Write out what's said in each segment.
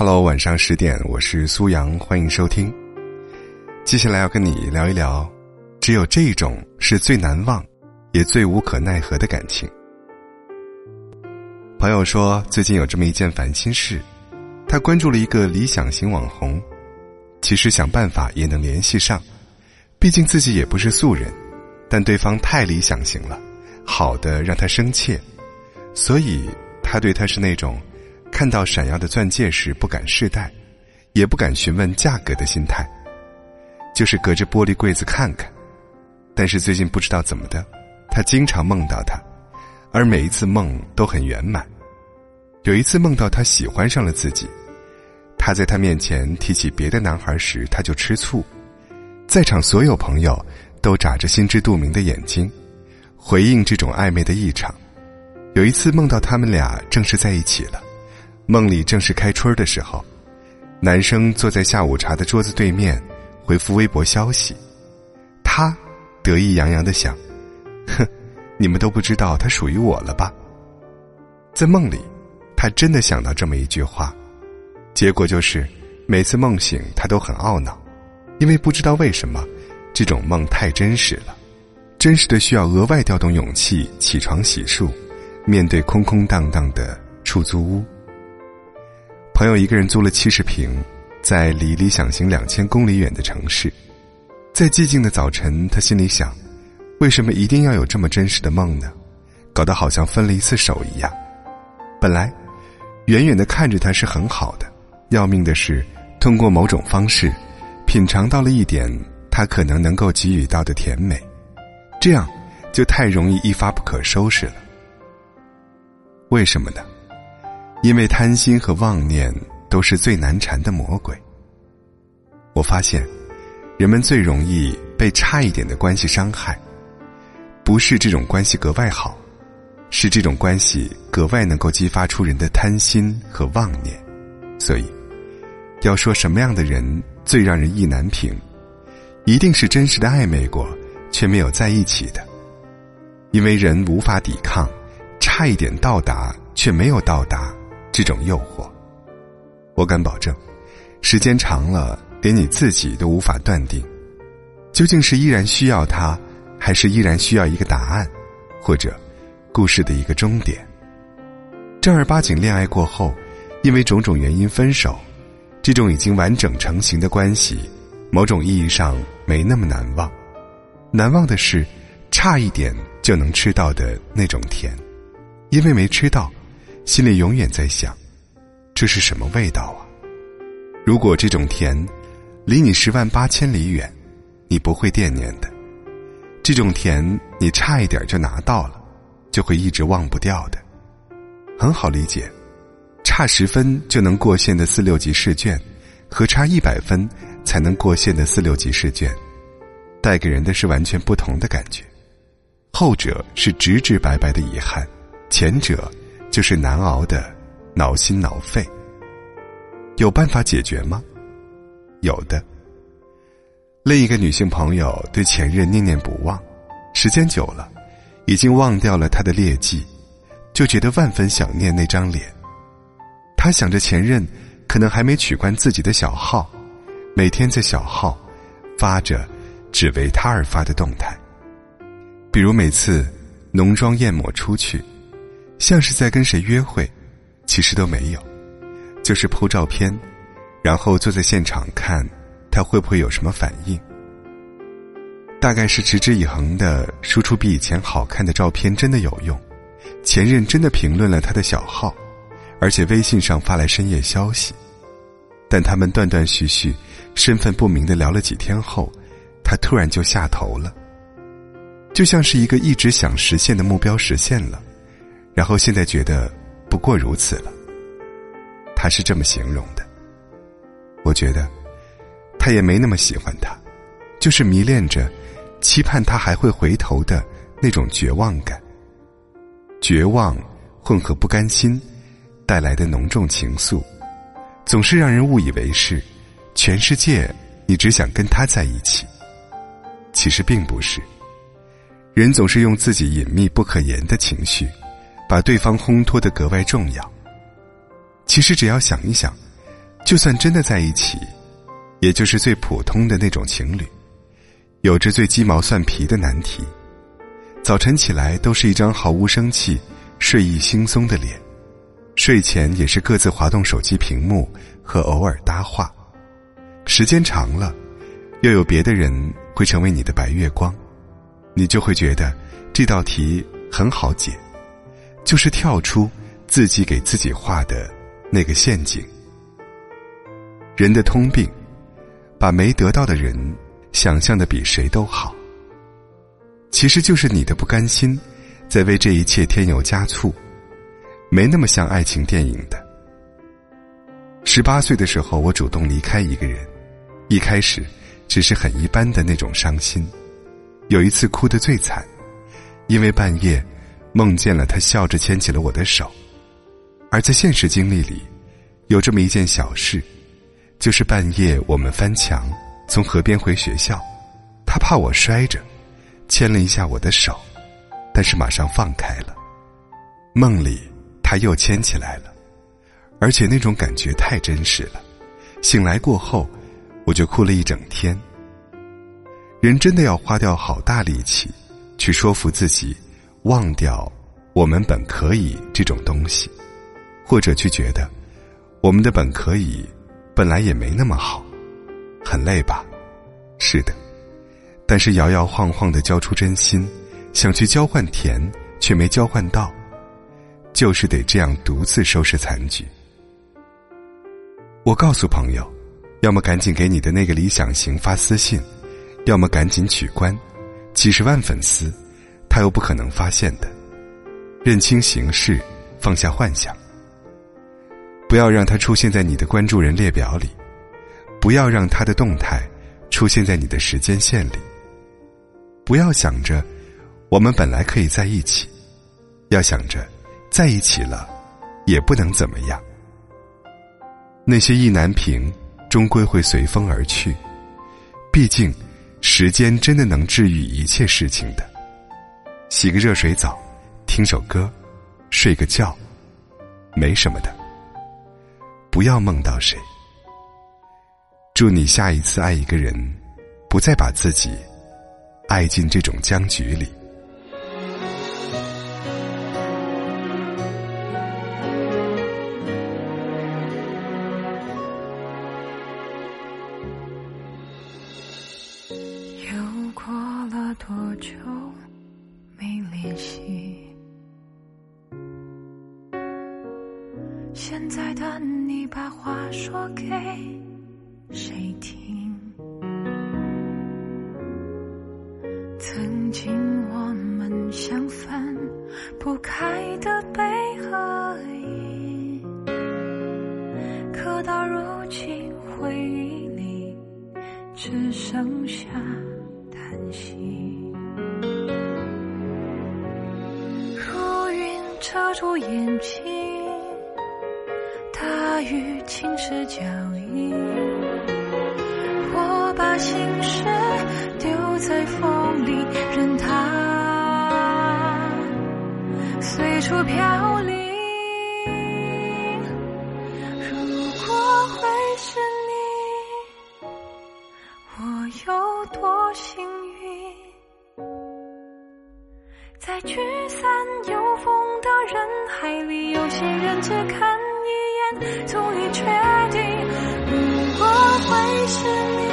Hello，晚上十点，我是苏阳，欢迎收听。接下来要跟你聊一聊，只有这种是最难忘，也最无可奈何的感情。朋友说，最近有这么一件烦心事，他关注了一个理想型网红，其实想办法也能联系上，毕竟自己也不是素人，但对方太理想型了，好的让他生气，所以他对他是那种。看到闪耀的钻戒时不敢试戴，也不敢询问价格的心态，就是隔着玻璃柜子看看。但是最近不知道怎么的，他经常梦到他，而每一次梦都很圆满。有一次梦到他喜欢上了自己，他在他面前提起别的男孩时，他就吃醋。在场所有朋友都眨着心知肚明的眼睛，回应这种暧昧的异常。有一次梦到他们俩正式在一起了。梦里正是开春的时候，男生坐在下午茶的桌子对面，回复微博消息。他得意洋洋的想：“哼，你们都不知道他属于我了吧？”在梦里，他真的想到这么一句话，结果就是每次梦醒他都很懊恼，因为不知道为什么，这种梦太真实了，真实的需要额外调动勇气起床洗漱，面对空空荡荡的出租屋。朋友一个人租了七十平，在离理想型两千公里远的城市，在寂静的早晨，他心里想：为什么一定要有这么真实的梦呢？搞得好像分了一次手一样。本来，远远的看着他是很好的，要命的是，通过某种方式，品尝到了一点他可能能够给予到的甜美，这样就太容易一发不可收拾了。为什么呢？因为贪心和妄念都是最难缠的魔鬼。我发现，人们最容易被差一点的关系伤害，不是这种关系格外好，是这种关系格外能够激发出人的贪心和妄念。所以，要说什么样的人最让人意难平，一定是真实的暧昧过却没有在一起的，因为人无法抵抗，差一点到达却没有到达。这种诱惑，我敢保证，时间长了，连你自己都无法断定，究竟是依然需要他，还是依然需要一个答案，或者故事的一个终点。正儿八经恋爱过后，因为种种原因分手，这种已经完整成型的关系，某种意义上没那么难忘。难忘的是，差一点就能吃到的那种甜，因为没吃到。心里永远在想，这是什么味道啊？如果这种甜离你十万八千里远，你不会惦念的；这种甜你差一点就拿到了，就会一直忘不掉的。很好理解，差十分就能过线的四六级试卷，和差一百分才能过线的四六级试卷，带给人的是完全不同的感觉。后者是直直白白的遗憾，前者。就是难熬的，挠心挠肺。有办法解决吗？有的。另一个女性朋友对前任念念不忘，时间久了，已经忘掉了他的劣迹，就觉得万分想念那张脸。她想着前任可能还没取关自己的小号，每天在小号发着只为他而发的动态，比如每次浓妆艳抹出去。像是在跟谁约会，其实都没有，就是铺照片，然后坐在现场看他会不会有什么反应。大概是持之以恒的输出比以前好看的照片真的有用，前任真的评论了他的小号，而且微信上发来深夜消息，但他们断断续续、身份不明的聊了几天后，他突然就下头了，就像是一个一直想实现的目标实现了。然后现在觉得不过如此了，他是这么形容的。我觉得他也没那么喜欢他，就是迷恋着，期盼他还会回头的那种绝望感。绝望混合不甘心带来的浓重情愫，总是让人误以为是全世界你只想跟他在一起。其实并不是，人总是用自己隐秘不可言的情绪。把对方烘托的格外重要。其实只要想一想，就算真的在一起，也就是最普通的那种情侣，有着最鸡毛蒜皮的难题。早晨起来都是一张毫无生气、睡意惺忪的脸，睡前也是各自滑动手机屏幕和偶尔搭话。时间长了，又有别的人会成为你的白月光，你就会觉得这道题很好解，就是跳出自己给自己画的那个陷阱。人的通病，把没得到的人想象的比谁都好。其实就是你的不甘心，在为这一切添油加醋，没那么像爱情电影的。十八岁的时候，我主动离开一个人，一开始只是很一般的那种伤心。有一次哭得最惨，因为半夜梦见了他笑着牵起了我的手。而在现实经历里，有这么一件小事，就是半夜我们翻墙从河边回学校，他怕我摔着。牵了一下我的手，但是马上放开了。梦里他又牵起来了，而且那种感觉太真实了。醒来过后，我就哭了一整天。人真的要花掉好大力气，去说服自己忘掉“我们本可以”这种东西，或者去觉得我们的本可以本来也没那么好，很累吧？是的。但是摇摇晃晃的交出真心，想去交换甜，却没交换到，就是得这样独自收拾残局。我告诉朋友，要么赶紧给你的那个理想型发私信，要么赶紧取关，几十万粉丝，他又不可能发现的。认清形势，放下幻想，不要让他出现在你的关注人列表里，不要让他的动态出现在你的时间线里。不要想着，我们本来可以在一起，要想着，在一起了，也不能怎么样。那些意难平，终归会随风而去。毕竟，时间真的能治愈一切事情的。洗个热水澡，听首歌，睡个觉，没什么的。不要梦到谁。祝你下一次爱一个人，不再把自己。爱进这种僵局里，说给谁听？曾经我们像分不开的悲和喜，可到如今回忆里只剩下叹息。如云遮住眼睛，大雨侵蚀脚印，我把心事丢在风里。任它随处飘零。如果会是你，我有多幸运？在聚散有风的人海里，有些人只看足以确定。如果会是你。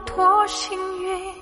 多幸运？